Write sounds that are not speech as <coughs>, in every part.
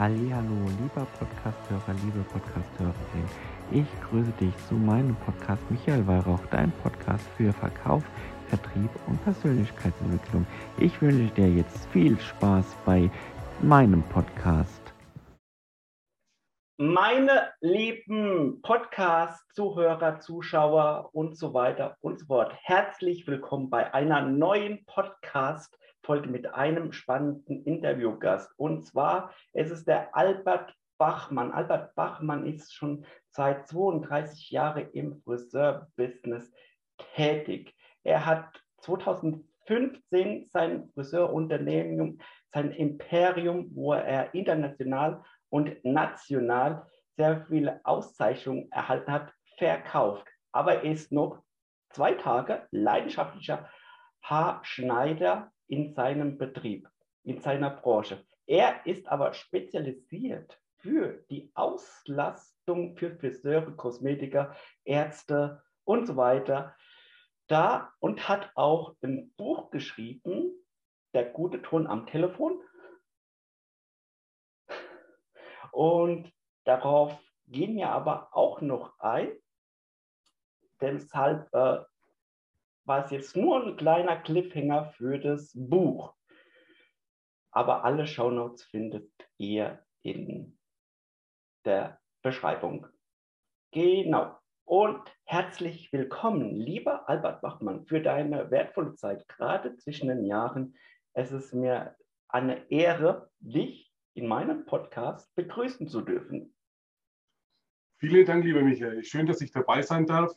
Hallo, lieber Podcasthörer, liebe Podcasthörerin. Ich grüße dich zu meinem Podcast Michael Weihrauch, dein Podcast für Verkauf, Vertrieb und Persönlichkeitsentwicklung. Ich wünsche dir jetzt viel Spaß bei meinem Podcast. Meine lieben Podcast-Zuhörer, Zuschauer und so weiter und so fort, herzlich willkommen bei einer neuen Podcast-Folge mit einem spannenden Interviewgast. Und zwar ist es der Albert Bachmann. Albert Bachmann ist schon seit 32 Jahren im Friseur-Business tätig. Er hat 2015 sein Friseurunternehmen, sein Imperium, wo er international und national sehr viele Auszeichnungen erhalten hat, verkauft. Aber er ist noch zwei Tage leidenschaftlicher Haarschneider in seinem Betrieb, in seiner Branche. Er ist aber spezialisiert für die Auslastung für Friseure, Kosmetiker, Ärzte und so weiter da und hat auch ein Buch geschrieben, Der gute Ton am Telefon, und darauf gehen wir aber auch noch ein. Deshalb äh, war es jetzt nur ein kleiner Cliffhanger für das Buch. Aber alle Shownotes findet ihr in der Beschreibung. Genau. Und herzlich willkommen, lieber Albert Bachmann, für deine wertvolle Zeit, gerade zwischen den Jahren. Es ist mir eine Ehre, dich in meinem Podcast begrüßen zu dürfen. Vielen Dank, lieber Michael. Schön, dass ich dabei sein darf.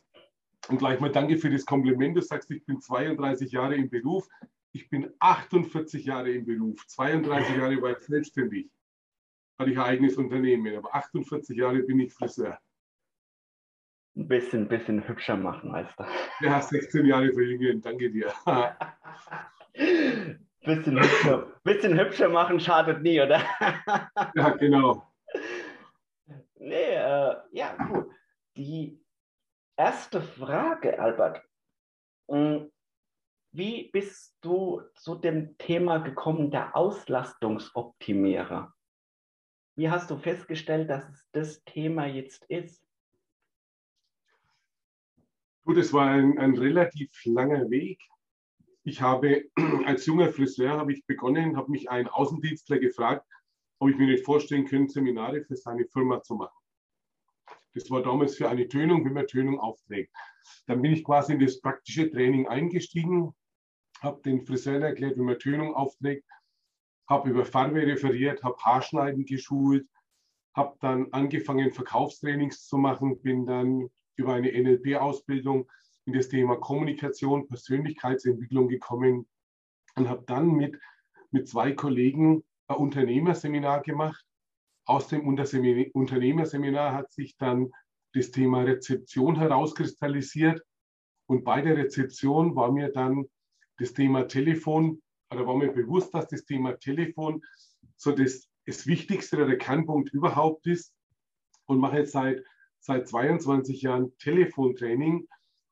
Und gleich mal danke für das Kompliment. Du sagst, ich bin 32 Jahre im Beruf. Ich bin 48 Jahre im Beruf. 32 Jahre war ich selbstständig. Hatte ich ein eigenes Unternehmen. Aber 48 Jahre bin ich Friseur. Ein bisschen, bisschen hübscher machen, Meister. Ja, 16 Jahre verjüngen. Danke dir. <laughs> Bisschen hübscher, bisschen hübscher machen schadet nie, oder? ja, genau. <laughs> Nee, äh, ja, gut. Die erste Frage, Albert. Hm, wie bist du zu dem Thema gekommen, der Auslastungsoptimierer? Wie hast du festgestellt, dass es das Thema jetzt ist? Gut, es war ein, ein relativ langer Weg ich habe <clears throat> als junger Friseur habe ich begonnen, habe mich ein Außendienstler gefragt, ob ich mir nicht vorstellen könnte, Seminare für seine Firma zu machen. Das war damals für eine Tönung, wenn man Tönung aufträgt. Dann bin ich quasi in das praktische Training eingestiegen, habe den Friseuren erklärt, wie man Tönung aufträgt, habe über Farbe referiert, habe Haarschneiden geschult, habe dann angefangen, Verkaufstrainings zu machen, bin dann über eine NLP-Ausbildung in das Thema Kommunikation, Persönlichkeitsentwicklung gekommen und habe dann mit, mit zwei Kollegen ein Unternehmerseminar gemacht. Aus dem Unternehmerseminar hat sich dann das Thema Rezeption herauskristallisiert. Und bei der Rezeption war mir dann das Thema Telefon, oder war mir bewusst, dass das Thema Telefon so das, das Wichtigste oder der Kernpunkt überhaupt ist. Und mache jetzt seit, seit 22 Jahren Telefontraining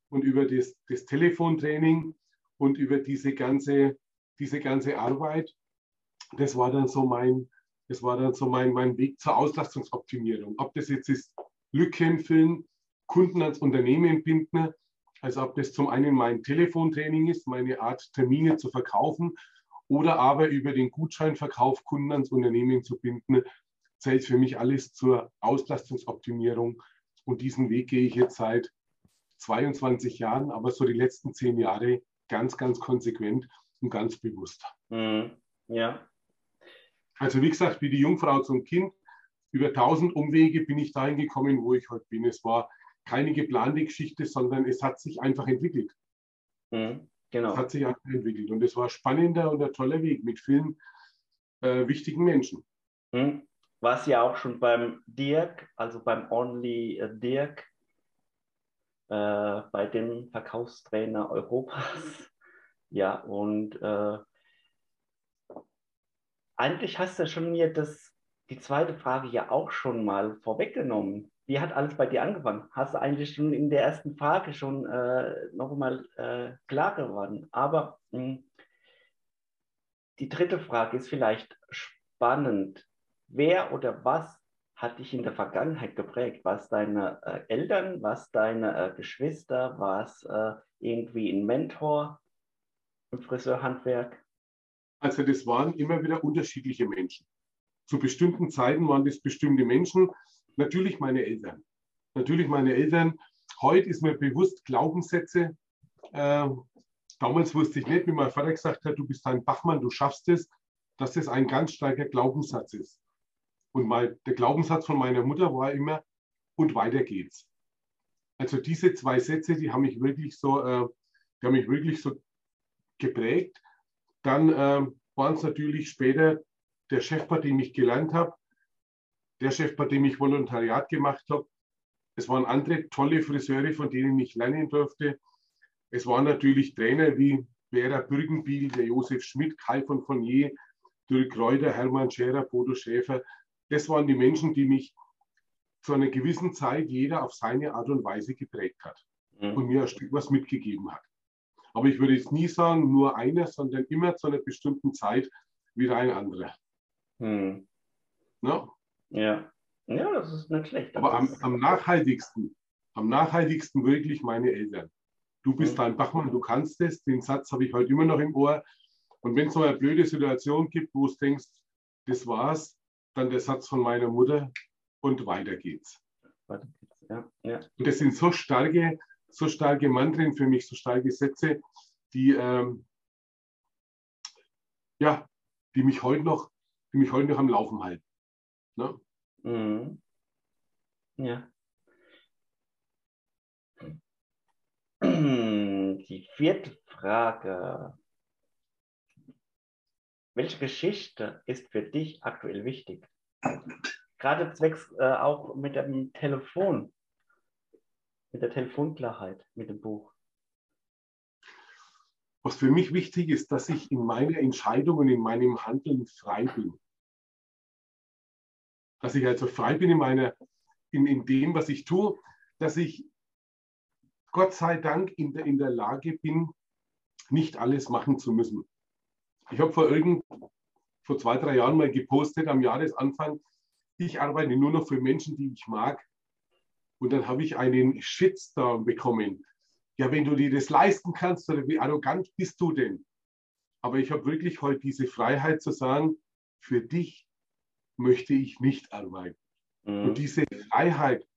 und über das, das Telefontraining und über diese ganze, diese ganze Arbeit. Das war dann so mein, das war dann so mein, mein Weg zur Auslastungsoptimierung. Ob das jetzt ist Lücken füllen, Kunden ans Unternehmen binden, also ob das zum einen mein Telefontraining ist, meine Art Termine zu verkaufen oder aber über den Gutscheinverkauf Kunden ans Unternehmen zu binden, zählt für mich alles zur Auslastungsoptimierung. Und diesen Weg gehe ich jetzt seit 22 Jahren, aber so die letzten zehn Jahre ganz, ganz konsequent und ganz bewusst. Mhm. Ja. Also wie gesagt, wie die Jungfrau zum Kind, über tausend Umwege bin ich dahin gekommen, wo ich heute bin. Es war keine geplante Geschichte, sondern es hat sich einfach entwickelt. Mhm. Genau. Es hat sich einfach entwickelt. Und es war spannender und ein toller Weg mit vielen äh, wichtigen Menschen. Mhm. Was ja auch schon beim Dirk, also beim Only äh, Dirk, äh, bei dem Verkaufstrainer Europas. <laughs> Ja, und äh, eigentlich hast du schon mir das, die zweite Frage ja auch schon mal vorweggenommen. Wie hat alles bei dir angefangen? Hast du eigentlich schon in der ersten Frage schon äh, nochmal äh, klar geworden. Aber mh, hm, die dritte Frage ist vielleicht spannend. wer oder was hat dich in der Vergangenheit geprägt? Was deine äh, Eltern, was deine äh, Geschwister, was äh, irgendwie ein Mentor im Friseurhandwerk? Also das waren immer wieder unterschiedliche Menschen. Zu bestimmten Zeiten waren das bestimmte Menschen. Natürlich meine Eltern. Natürlich meine Eltern. Heute ist mir bewusst Glaubenssätze. Äh, damals wusste ich nicht, wie mein Vater gesagt hat, du bist ein Bachmann, du schaffst es, dass das ein ganz starker Glaubenssatz ist. Und mal, der Glaubenssatz von meiner Mutter war immer, und weiter geht's. Also diese zwei Sätze, die haben mich wirklich so, äh, die haben mich wirklich so geprägt. Dann äh, waren es natürlich später der Chef, bei dem ich gelernt habe, der Chef, bei dem ich Volontariat gemacht habe. Es waren andere tolle Friseure, von denen ich lernen durfte. Es waren natürlich Trainer wie Vera Bürgenbiel, der Josef Schmidt, Kai von Fournier, Dirk Reuter, Hermann Scherer, Bodo Schäfer, das waren die Menschen, die mich zu einer gewissen Zeit jeder auf seine Art und Weise geprägt hat mhm. und mir ein Stück was mitgegeben hat. Aber ich würde jetzt nie sagen, nur einer, sondern immer zu einer bestimmten Zeit wieder ein anderer. Mhm. Ja? ja. Ja, das ist nicht schlecht. Aber am, am, nachhaltigsten, am nachhaltigsten wirklich meine Eltern. Du bist mhm. ein Bachmann, du kannst es. Den Satz habe ich heute immer noch im Ohr. Und wenn es so eine blöde Situation gibt, wo du denkst, das war's, dann der Satz von meiner Mutter und weiter geht's. Ja, ja. Und das sind so starke, so starke Mantren für mich, so starke Sätze, die, ähm, ja, die mich heute noch, die mich heute noch am Laufen halten. Ne? Mhm. Ja. Die vierte Frage. Welche Geschichte ist für dich aktuell wichtig? Gerade zwecks äh, auch mit dem Telefon, mit der Telefonklarheit, mit dem Buch. Was für mich wichtig ist, dass ich in meiner Entscheidung und in meinem Handeln frei bin. Dass ich also frei bin in, meiner, in, in dem, was ich tue, dass ich Gott sei Dank in der, in der Lage bin, nicht alles machen zu müssen. Ich habe vor irgend, vor zwei, drei Jahren mal gepostet am Jahresanfang, ich arbeite nur noch für Menschen, die ich mag. Und dann habe ich einen Shitstorm bekommen. Ja, wenn du dir das leisten kannst, oder wie arrogant bist du denn? Aber ich habe wirklich heute diese Freiheit zu sagen, für dich möchte ich nicht arbeiten. Mhm. Und diese Freiheit,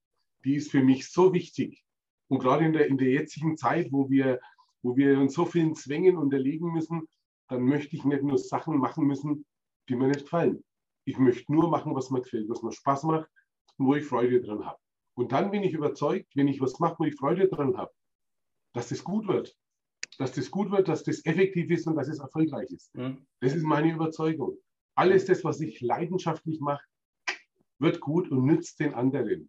die ist für mich so wichtig. Und gerade in der, in der jetzigen Zeit, wo wir, wo wir uns so vielen Zwängen unterliegen müssen, dann möchte ich nicht nur Sachen machen müssen, die mir nicht gefallen. Ich möchte nur machen, was mir gefällt, was mir Spaß macht und wo ich Freude dran habe. Und dann bin ich überzeugt, wenn ich was mache, wo ich Freude dran habe, dass das gut wird. Dass das gut wird, dass das effektiv ist und dass es erfolgreich ist. Mhm. Das ist meine Überzeugung. Alles das, was ich leidenschaftlich mache, wird gut und nützt den anderen.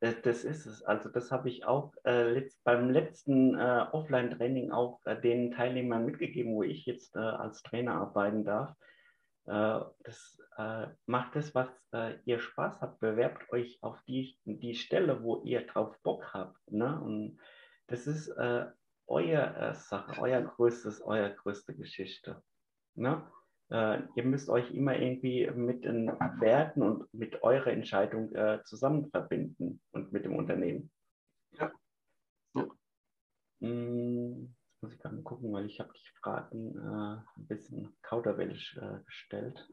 Das, das ist es. Also das habe ich auch äh, letzt, beim letzten äh, Offline-Training auch äh, den Teilnehmern mitgegeben, wo ich jetzt äh, als Trainer arbeiten darf. Äh, das äh, macht es, was ihr Spaß habt. Bewerbt euch auf die, die Stelle, wo ihr drauf Bock habt. Ne? Und das ist euer Sache, euer größtes, euer größte Geschichte. Ne? äh, ihr müsst euch immer irgendwie mit den Werten und mit eurer Entscheidung äh, zusammen verbinden und mit dem Unternehmen. Ja. ja. Jetzt muss ich gerade gucken, weil ich habe die Fragen äh, ein bisschen kauderwellig äh, gestellt.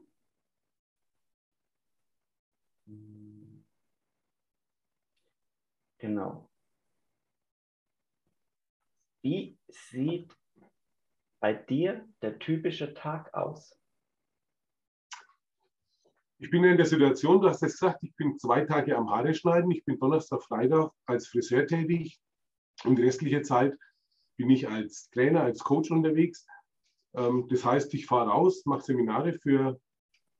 Genau. Wie sieht bei dir der typische Tag aus? Ich bin in der Situation, du hast es gesagt, ich bin zwei Tage am Haare schneiden. Ich bin Donnerstag, Freitag als Friseur tätig und die restliche Zeit bin ich als Trainer, als Coach unterwegs. Ähm, das heißt, ich fahre raus, mache Seminare für,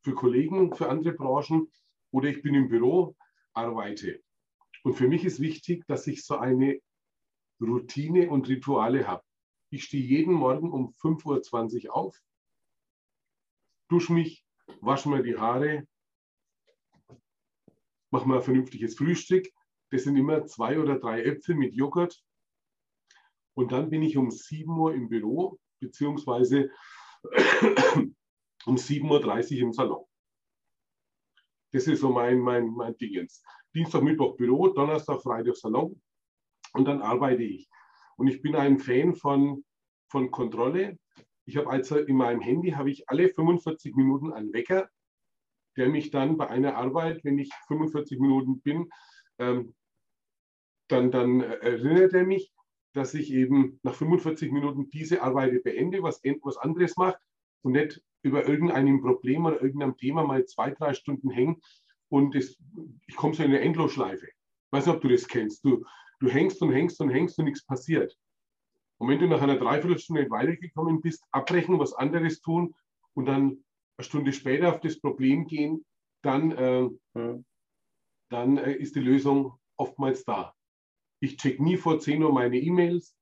für Kollegen, für andere Branchen oder ich bin im Büro, arbeite. Und für mich ist wichtig, dass ich so eine Routine und Rituale habe. Ich stehe jeden Morgen um 5.20 Uhr auf, dusche mich, wasche mir die Haare, mache mir ein vernünftiges Frühstück. Das sind immer zwei oder drei Äpfel mit Joghurt. Und dann bin ich um 7 Uhr im Büro, beziehungsweise <coughs> um 7.30 Uhr im Salon. Das ist so mein, mein, mein Dingens. Dienstag, Mittwoch Büro, Donnerstag, Freitag Salon und dann arbeite ich. Und ich bin ein Fan von, von Kontrolle. Ich habe also in meinem Handy habe ich alle 45 Minuten einen Wecker, der mich dann bei einer Arbeit, wenn ich 45 Minuten bin, ähm, dann, dann erinnert er mich, dass ich eben nach 45 Minuten diese Arbeit beende, was, was anderes mache und nicht über irgendeinem Problem oder irgendeinem Thema mal zwei, drei Stunden hängen und das, ich komme so in eine Endlosschleife. Ich weiß nicht, ob du das kennst. Du, du hängst und hängst und hängst und nichts passiert. Und wenn du nach einer Dreiviertelstunde weitergekommen bist, abbrechen, was anderes tun und dann eine Stunde später auf das Problem gehen, dann, äh, mhm. dann äh, ist die Lösung oftmals da. Ich check nie vor 10 Uhr meine E-Mails,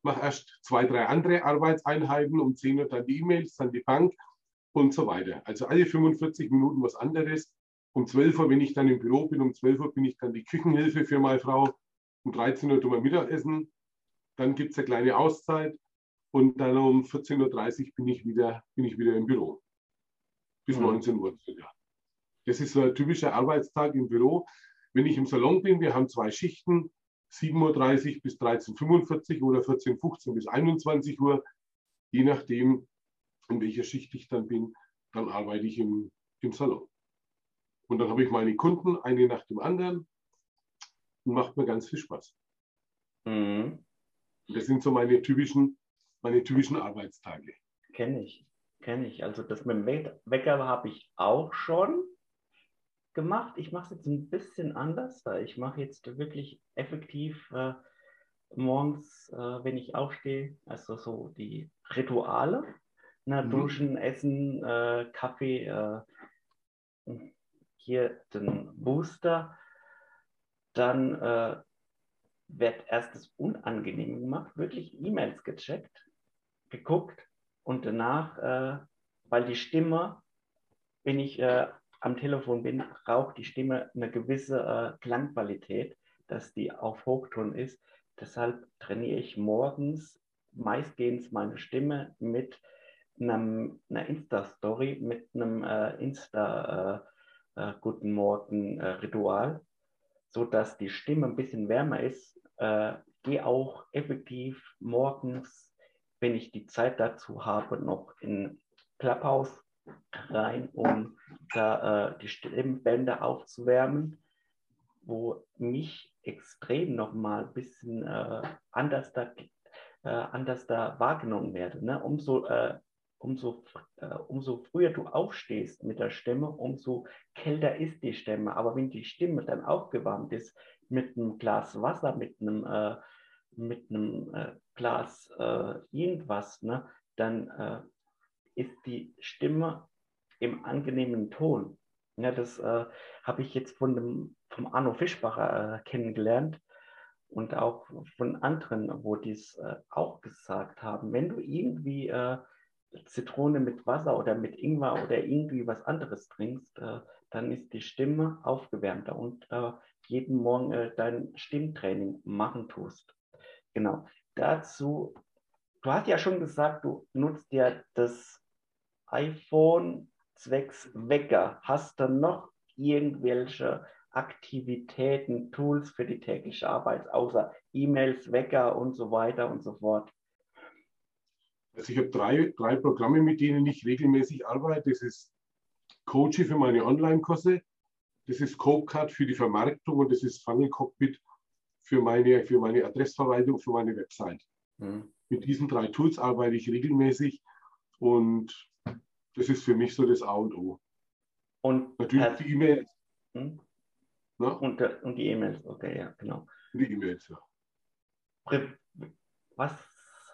mache erst zwei, drei andere Arbeitseinheiten, um 10 Uhr dann die E-Mails, dann die Bank und so weiter. Also alle 45 Minuten was anderes. Um 12 Uhr, wenn ich dann im Büro bin, um 12 Uhr bin ich dann die Küchenhilfe für meine Frau. Um 13 Uhr tun wir Mittagessen. Dann gibt es eine kleine Auszeit. Und dann um 14.30 Uhr bin ich wieder, bin ich wieder im Büro. Bis mhm. 19 Uhr circa. Das ist so ein typischer Arbeitstag im Büro. Wenn ich im Salon bin, wir haben zwei Schichten, 7.30 Uhr bis 13.45 Uhr oder 14.15 Uhr bis 21 Uhr, je nachdem, in welcher Schicht ich dann bin, dann arbeite ich im, im Salon. Und dann habe ich meine Kunden, eine nach dem anderen, und macht mir ganz viel Spaß. Mhm. Das sind so meine typischen, meine typischen Arbeitstage. Kenne ich, kenne ich. Also das mit dem Wecker habe ich auch schon gemacht. Ich mache es jetzt ein bisschen anders. Ich mache jetzt wirklich effektiv äh, morgens, äh, wenn ich aufstehe, also so die Rituale. Ne, mhm. Duschen, Essen, äh, Kaffee, äh, hier den Booster. Dann äh, wird erst das Unangenehme gemacht, wirklich E-Mails gecheckt, geguckt und danach, äh, weil die Stimme, wenn ich am Telefon bin, raucht die Stimme eine gewisse äh, Klangqualität, dass die auf Hochton ist. Deshalb trainiere ich morgens meistgehend meine Stimme mit einem, einer Insta-Story, mit einem äh, Insta-Guten äh, äh, Morgen-Ritual, sodass die Stimme ein bisschen wärmer ist. Äh, gehe auch effektiv morgens, wenn ich die Zeit dazu habe, noch in Clubhouse rein, um da äh, die Stimmbänder aufzuwärmen, wo mich extrem nochmal ein bisschen äh, anders, da, äh, anders da wahrgenommen werde. Ne? Umso, äh, umso, äh, umso früher du aufstehst mit der Stimme, umso kälter ist die Stimme. Aber wenn die Stimme dann aufgewärmt ist mit einem Glas Wasser, mit einem, äh, mit einem Glas irgendwas, ne? dann ist die Stimme im angenehmen Ton. Ja, das äh, habe ich jetzt von dem, vom Arno Fischbacher äh, kennengelernt und auch von anderen, wo die es äh, auch gesagt haben. Wenn du irgendwie äh, Zitrone mit Wasser oder mit Ingwer oder irgendwie was anderes trinkst, äh, dann ist die Stimme aufgewärmter und äh, jeden Morgen dein Stimmtraining machen tust. Genau. Dazu, du hast ja schon gesagt, du nutzt ja das iPhone zwecks Wecker. Hast du noch irgendwelche Aktivitäten, Tools für die tägliche Arbeit, außer E-Mails, Wecker und so weiter und so fort? Also ich habe drei, drei Programme, mit denen ich regelmäßig arbeite. Das ist Coachy für meine Online-Kurse, das ist CodeCard für die Vermarktung und das ist Funnel Cockpit für meine, für meine Adressverwaltung, für meine Website. Hm. Mit diesen drei Tools arbeite ich regelmäßig und das ist für mich so das A und O. Und natürlich die E-Mails. Hm? Und, und, die E-Mails, okay, ja, genau. Die E-Mails, ja. Was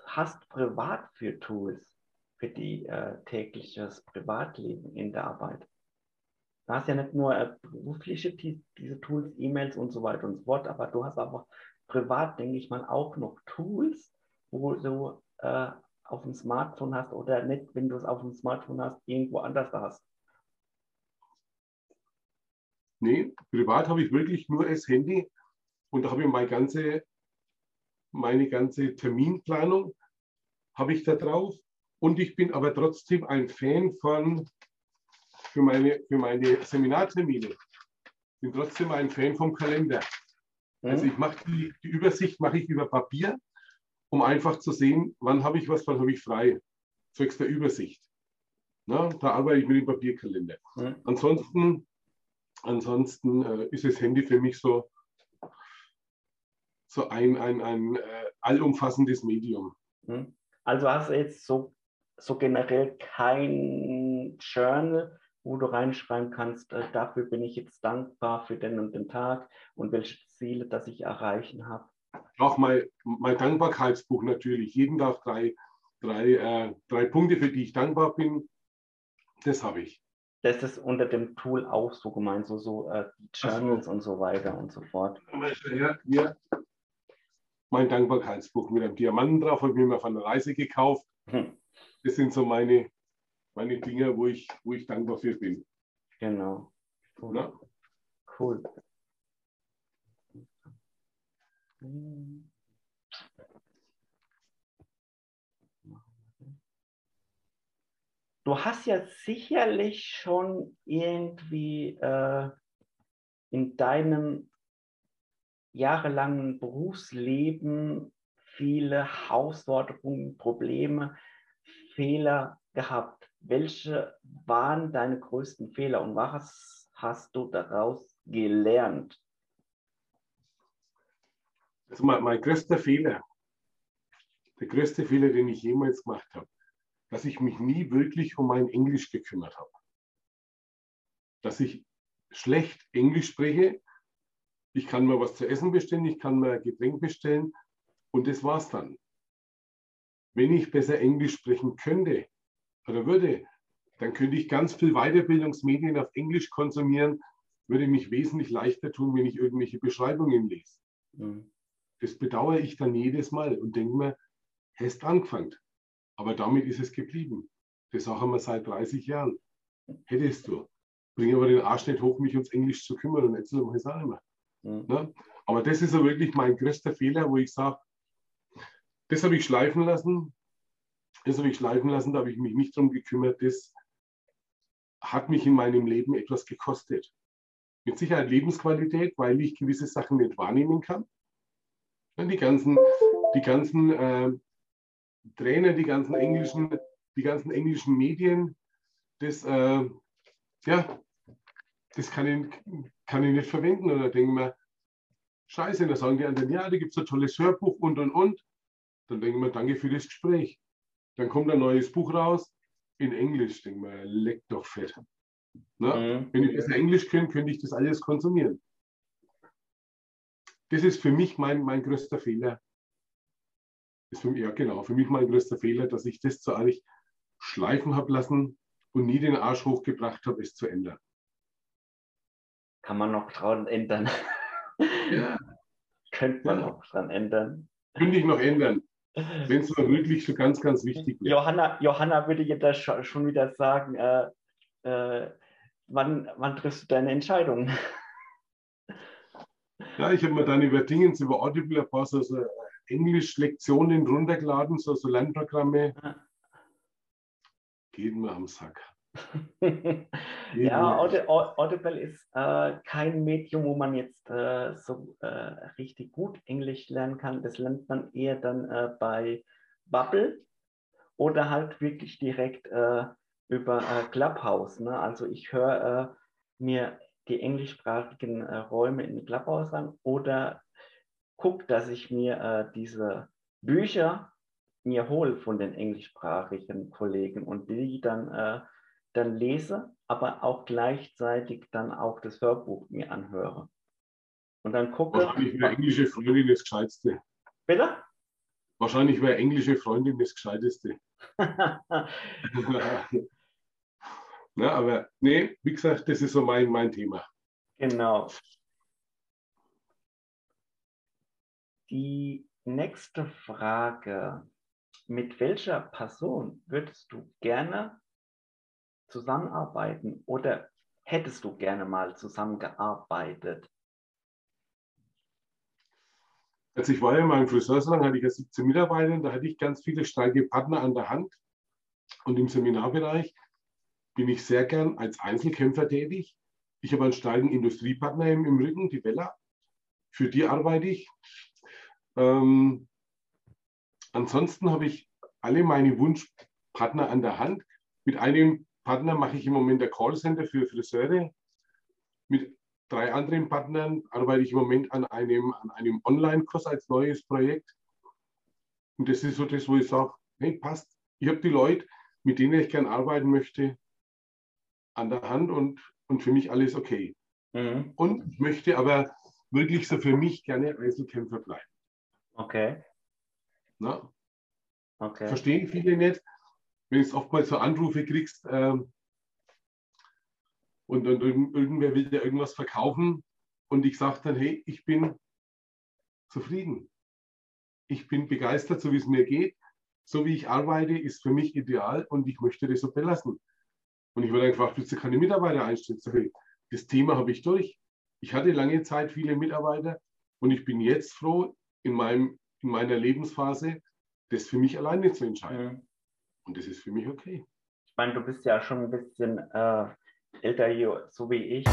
hast du privat für Tools für die äh, tägliches Privatleben in der Arbeit? Du hast ja nicht nur äh, berufliche die, diese Tools, E-Mails und so weiter und so fort, aber du hast aber privat, denke ich mal, auch noch Tools, wo du äh, auf dem Smartphone hast oder nicht, wenn du es auf dem Smartphone hast, irgendwo anders hast? Nee, privat habe ich wirklich nur das Handy und da habe ich meine ganze, meine ganze Terminplanung habe ich da drauf. Und ich bin aber trotzdem ein Fan von, für meine, für meine Seminartermine. Bin trotzdem ein Fan vom Kalender. Also Hm? ich mache die, die Übersicht mache ich über Papier, um einfach zu sehen, wann habe ich was, wann habe ich frei. Zwecks der Übersicht. Na, da arbeite ich mit dem Papierkalender. Hm? Ansonsten, ansonsten äh, ist das Handy für mich so, so ein, ein, ein äh, allumfassendes Medium. Also hast du jetzt so, so generell kein Journal, wo du reinschreiben kannst, äh, dafür bin ich jetzt dankbar für den und den Tag und welche Ziele, das ich erreichen habe. Auch mein, mein Dankbarkeitsbuch natürlich. Jeden Tag drei, drei, äh, drei Punkte, für die ich dankbar bin. Das habe ich. Das ist unter dem Tool auch so gemeint, so, so äh, die Ach so. Journals und so weiter und so fort. Ja, hier mein Dankbarkeitsbuch mit einem Diamanten drauf, habe ich mir mal von der Reise gekauft. Hm, Das sind so meine, meine Dinge, wo ich, wo ich dankbar für bin. genau. Cool. Ne? cool. Du hast ja sicherlich schon irgendwie äh, in deinem jahrelangen Berufsleben viele Herausforderungen, Probleme, Fehler gehabt. Welche waren deine größten Fehler und was hast du daraus gelernt? Also mein, mein größter Fehler, der größte Fehler, den ich jemals gemacht habe, dass ich mich nie wirklich um mein Englisch gekümmert habe. Dass ich schlecht Englisch spreche. Ich kann mir was zu essen bestellen, ich kann mir ein Getränk bestellen und das war's dann. Wenn ich besser Englisch sprechen könnte oder würde, dann könnte ich ganz viel Weiterbildungsmedien auf Englisch konsumieren, würde mich wesentlich leichter tun, wenn ich irgendwelche Beschreibungen lese. Hm. Das bedauere ich dann jedes Mal und denke mir, hast angefangen. Aber damit ist es geblieben. Das sagen wir seit 30 Jahren. Hättest du. Bring aber den Arsch nicht hoch, mich ums Englisch zu kümmern und erzähl mal, auch immer. Hm. Ne? Aber das ist so wirklich mein größter Fehler, wo ich sage, das habe ich schleifen lassen. Das habe ich schleifen lassen, da habe ich mich nicht drum gekümmert. Das hat mich in meinem Leben etwas gekostet. Mit Sicherheit Lebensqualität, weil ich gewisse Sachen nicht wahrnehmen kann. Ja, Die ganzen, die ganzen äh, Trainer, die ganzen englischen, die ganzen englischen Medien, das, äh, ja, das kann ich, kann ich nicht verwenden. Oder denken wir, scheiße, da sagen die anderen, ja, da gibt es ein tolles Hörbuch und und und. Dann denken wir, danke für das Gespräch. Dann kommt ein neues Buch raus in Englisch. Denken wir, leck doch fett. Ne? Hm. Wenn ich besser Englisch könnte, könnte ich das alles konsumieren. Das ist für mich mein, mein größter Fehler. Ist für ja, genau, für mich mein größter Fehler, dass ich das zu eigentlich schleifen habe lassen und nie den Arsch hochgebracht habe, es zu ändern. Kann man noch dran ändern? <laughs> Ja. Könnte man Ja. noch dran ändern. Könnte ich noch ändern, wenn es mal <laughs> wirklich so ganz, ganz wichtig wäre. Johanna, Johanna würde jetzt da scho- schon wieder sagen, äh, äh, wann, wann triffst du deine Entscheidung? Ja, ich habe mir dann über Dingens, über Audible ein paar so, so Englisch-Lektionen runtergeladen, so, so Lernprogramme. Ja. Geht mir am Sack. <laughs> Ja, mir- Audi- Au- Audible ist äh, kein Medium, wo man jetzt äh, so äh, richtig gut Englisch lernen kann. Das lernt man eher dann äh, bei Bubble oder halt wirklich direkt äh, über äh, Clubhouse. Ne? Also ich höre mir die englischsprachigen äh, Räume in Clubhouse an oder gucke, dass ich mir äh, diese Bücher mir hole von den englischsprachigen Kollegen und die dann, äh, dann lese, aber auch gleichzeitig dann auch das Hörbuch mir anhöre. Und dann gucke. Wahrscheinlich wäre englische Freundin das Gescheiteste. Bitte? Wahrscheinlich wäre englische Freundin das Gescheiteste. <laughs> <laughs> Na, aber nee, wie gesagt, das ist so mein, mein Thema. genau. Die nächste Frage. Mit welcher Person würdest du gerne zusammenarbeiten oder hättest du gerne mal zusammengearbeitet? Als ich war ja in meinem Friseursalon, hatte ich ja 17 Mitarbeiter, da hatte ich ganz viele starke Partner an der Hand. Und im Seminarbereich bin ich sehr gern als Einzelkämpfer tätig. Ich habe einen starken Industriepartner im, Rücken, die Vella. Für die arbeite ich. Ähm, ansonsten habe ich alle meine Wunschpartner an der Hand. Mit einem Partner mache ich im Moment ein Callcenter für Friseure. Mit drei anderen Partnern arbeite ich im Moment an einem, an einem Online-Kurs als neues Projekt. Und das ist so das, wo ich sage, hey, passt. Ich habe die Leute, mit denen ich gerne arbeiten möchte, an der Hand und, und für mich alles okay. Mhm. Und ich möchte aber wirklich so für mich gerne Einzelkämpfer bleiben. Okay. Na? okay. Verstehen viele nicht, wenn du oftmals so Anrufe kriegst ähm, und, und, und irgendwer will dir irgendwas verkaufen und ich sage dann, hey, ich bin zufrieden. Ich bin begeistert, so wie es mir geht. So wie ich arbeite, ist für mich ideal und ich möchte das so belassen. Und ich wurde gefragt, willst du keine Mitarbeiter einstellen? Ich, das Thema habe ich durch. Ich hatte lange Zeit viele Mitarbeiter und ich bin jetzt froh, in, meinem, in meiner Lebensphase das für mich alleine zu entscheiden. Mhm. Und das ist für mich okay. Ich meine, du bist ja schon ein bisschen äh, älter hier, so wie ich.